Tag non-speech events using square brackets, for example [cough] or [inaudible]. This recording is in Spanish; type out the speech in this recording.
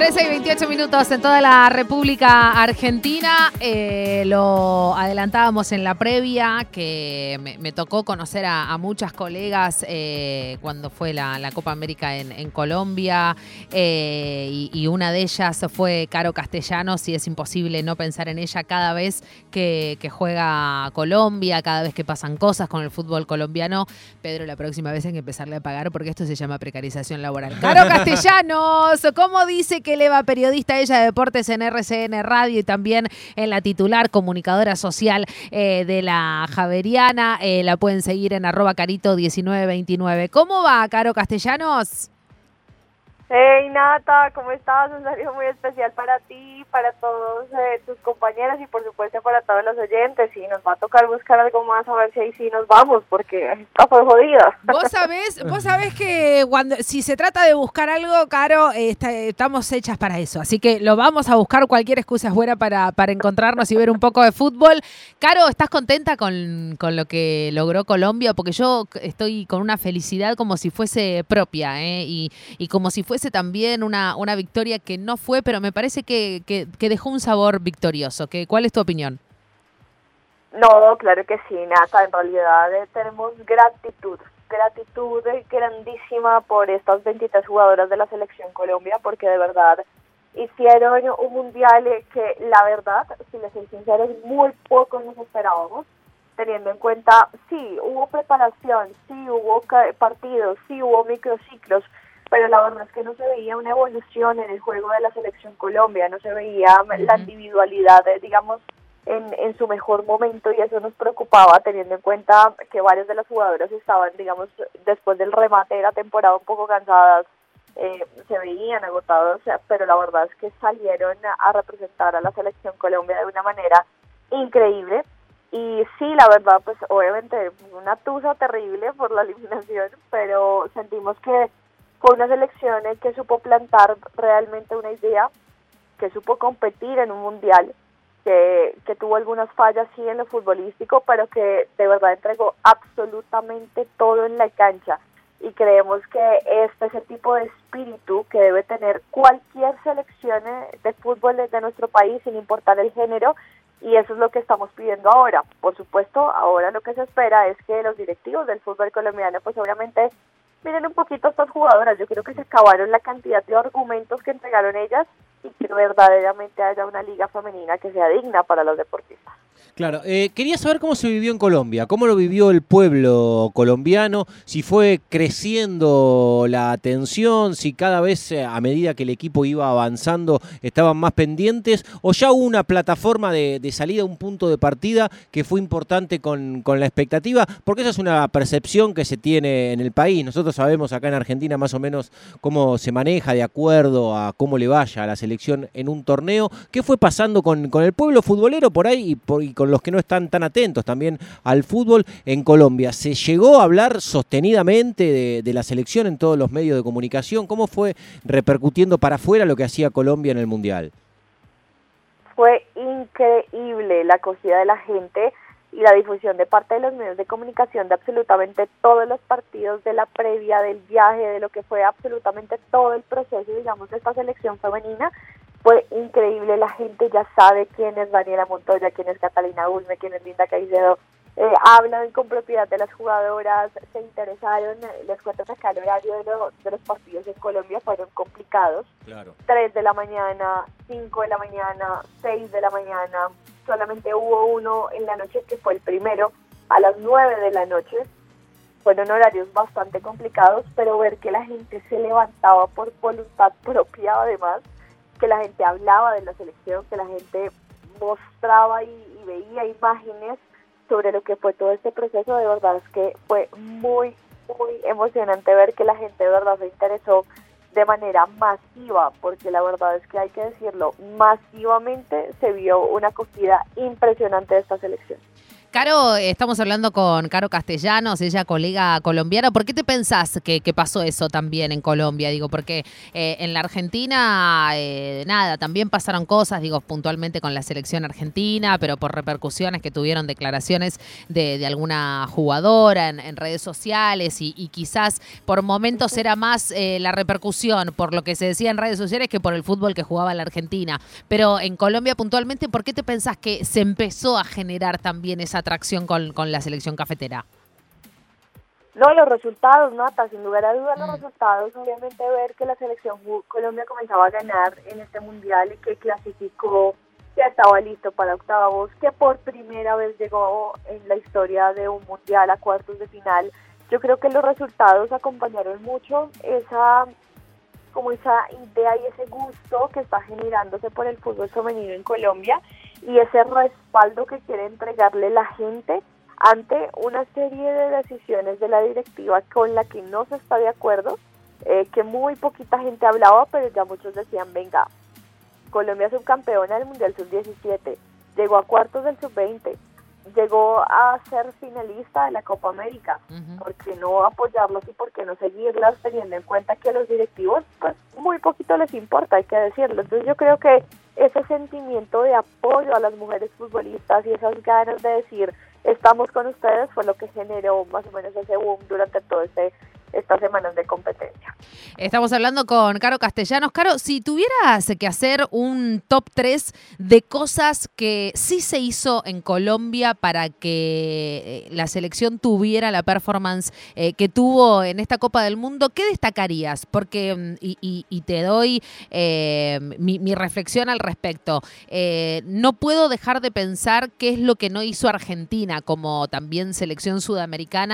13 y 28 minutos en toda la República Argentina. Eh, lo adelantábamos en la previa, que me, tocó conocer a, muchas colegas eh, cuando fue la, Copa América en, Colombia. Eh, y, una de ellas fue Caro Castellanos, y es imposible no pensar en ella cada vez que, juega Colombia, cada vez que pasan cosas con el fútbol colombiano. Pedro, la próxima vez hay que empezarle a pagar porque esto se llama precarización laboral. Caro [laughs] Castellanos, ¿cómo dice que Eleva, periodista ella de deportes en RCN Radio y también en la titular comunicadora social eh, de la Javeriana. Eh, la pueden seguir en arroba carito1929. ¿Cómo va, Caro Castellanos? Hey Nata, ¿cómo estás? Un saludo muy especial para ti, para todos eh, tus compañeros y por supuesto para todos los oyentes. Y nos va a tocar buscar algo más a ver si ahí sí nos vamos, porque está fue jodida. Vos sabés, vos sabés que cuando si se trata de buscar algo, Caro, estamos hechas para eso. Así que lo vamos a buscar, cualquier excusa es para, para encontrarnos y ver un poco de fútbol. Caro, ¿estás contenta con, con lo que logró Colombia? Porque yo estoy con una felicidad como si fuese propia ¿eh? y, y como si fuese también una, una victoria que no fue, pero me parece que, que, dejó un sabor victorioso. Que, ¿Cuál es tu opinión? No, claro que sí, Nata. En realidad eh, tenemos gratitud, gratitud grandísima por estas 23 jugadoras de la selección Colombia, porque de verdad hicieron un mundial que la verdad, si les soy sincero, muy poco nos esperábamos, teniendo en cuenta, sí, hubo preparación, sí, hubo partidos, sí, hubo microciclos, pero la verdad es que no se veía una evolución en el juego de la selección Colombia, no se veía la individualidad, eh, digamos, en, en su mejor momento y eso nos preocupaba teniendo en cuenta que varios de los jugadores estaban, digamos, después del remate de la temporada un poco cansadas, eh, se veían agotados, pero la verdad es que salieron a representar a la selección Colombia de una manera increíble. Y sí, la verdad, pues obviamente una tusa terrible por la [laughs] eliminación, pero sentimos que fue una selección que supo plantar realmente una idea, que supo competir en un mundial, que, que tuvo algunas fallas sí en lo futbolístico, pero que de verdad entregó absolutamente todo en la cancha. Y creemos que este es el tipo de espíritu que debe tener cualquier selección de fútbol de nuestro país, sin importar el género, y eso es lo que estamos pidiendo ahora. Por supuesto, ahora lo que se espera es que los directivos del fútbol colombiano, pues obviamente miren un poquito a estas jugadoras, yo creo que se acabaron la cantidad de argumentos que entregaron ellas y que verdaderamente haya una liga femenina que sea digna para los deportistas. Claro, eh, quería saber cómo se vivió en Colombia, cómo lo vivió el pueblo colombiano, si fue creciendo la atención, si cada vez eh, a medida que el equipo iba avanzando estaban más pendientes, o ya hubo una plataforma de, salida, un punto de partida que fue importante con, con, la expectativa, porque esa es una percepción que se tiene en el país. Nosotros sabemos acá en Argentina más o menos cómo se maneja de acuerdo a cómo le vaya a la selección en un torneo. ¿Qué fue pasando con, con el pueblo futbolero por ahí y, por, con los que no están tan atentos también al fútbol en Colombia. ¿Se llegó a hablar sostenidamente de, la selección en todos los medios de comunicación? ¿Cómo fue repercutiendo para afuera lo que hacía Colombia en el Mundial? Fue increíble la acogida de la gente y la difusión de parte de los medios de comunicación de absolutamente todos los partidos de la previa, del viaje, de lo que fue absolutamente todo el proceso, digamos, de esta selección femenina, fue increíble, la gente ya sabe quién es Daniela Montoya, quién es Catalina Ulme, quién es Linda Caicedo, eh, hablan con propiedad de las jugadoras, se interesaron, les cuento que acá el horario de, de los partidos en Colombia fueron complicados, claro. 3 de la mañana, 5 de la mañana, 6 de la mañana, solamente hubo uno en la noche que fue el primero a las 9 de la noche, fueron horarios bastante complicados, pero ver que la gente se levantaba por voluntad propia además, que la gente hablaba de la selección, que la gente mostraba y, veía imágenes sobre lo que fue todo este proceso, de verdad es que fue muy, muy emocionante ver que la gente de verdad se interesó de manera masiva, porque la verdad es que hay que decirlo, masivamente se vio una acogida impresionante de esta selección. Caro, estamos hablando con Caro Castellanos, ella colega colombiana. ¿Por qué te pensás que, pasó eso también en Colombia? Digo, porque eh, en la Argentina, eh, nada, también pasaron cosas, digo, puntualmente con la selección argentina, pero por repercusiones que tuvieron declaraciones de, alguna jugadora en, redes sociales y, quizás por momentos era más eh, la repercusión por lo que se decía en redes sociales que por el fútbol que jugaba la Argentina. Pero en Colombia puntualmente, ¿por qué te pensás que se empezó a generar también esa atracción con, con la selección cafetera? No, los resultados, Nata, sin lugar a dudas los mm. resultados, obviamente ver que la selección Colombia comenzaba a ganar en este mundial y que clasificó, ya estaba listo para octavos, que por primera vez llegó en la historia de un mundial a cuartos de final. Yo creo que los resultados acompañaron mucho esa como esa idea y ese gusto que está generándose por el fútbol femenino en Colombia y ese respaldo que quiere entregarle la gente ante una serie de decisiones de la directiva con la que no se está de acuerdo, eh, que muy poquita gente hablaba, pero ya muchos decían, venga, Colombia subcampeona del Mundial Sub-17, llegó a cuartos del Sub-20, llegó a ser finalista de la Copa América. ¿Por qué no apoyarlos y por qué no seguirlas teniendo en cuenta que a los directivos pues muy poquito les importa, hay que decirlo? Entonces yo creo que ese sentimiento de apoyo a las mujeres futbolistas y esas ganas de decir estamos con ustedes fue lo que generó más o menos ese boom durante todo este estas semanas de competencia. Estamos hablando con Caro Castellanos. Caro, si tuvieras que hacer un top 3 de cosas que sí se hizo en Colombia para que eh, la selección tuviera la performance eh, que tuvo en esta Copa del Mundo, ¿qué destacarías? Porque, mm, y, te doy eh, mi, reflexión al respecto, no puedo dejar de pensar qué es lo que no hizo Argentina como también selección sudamericana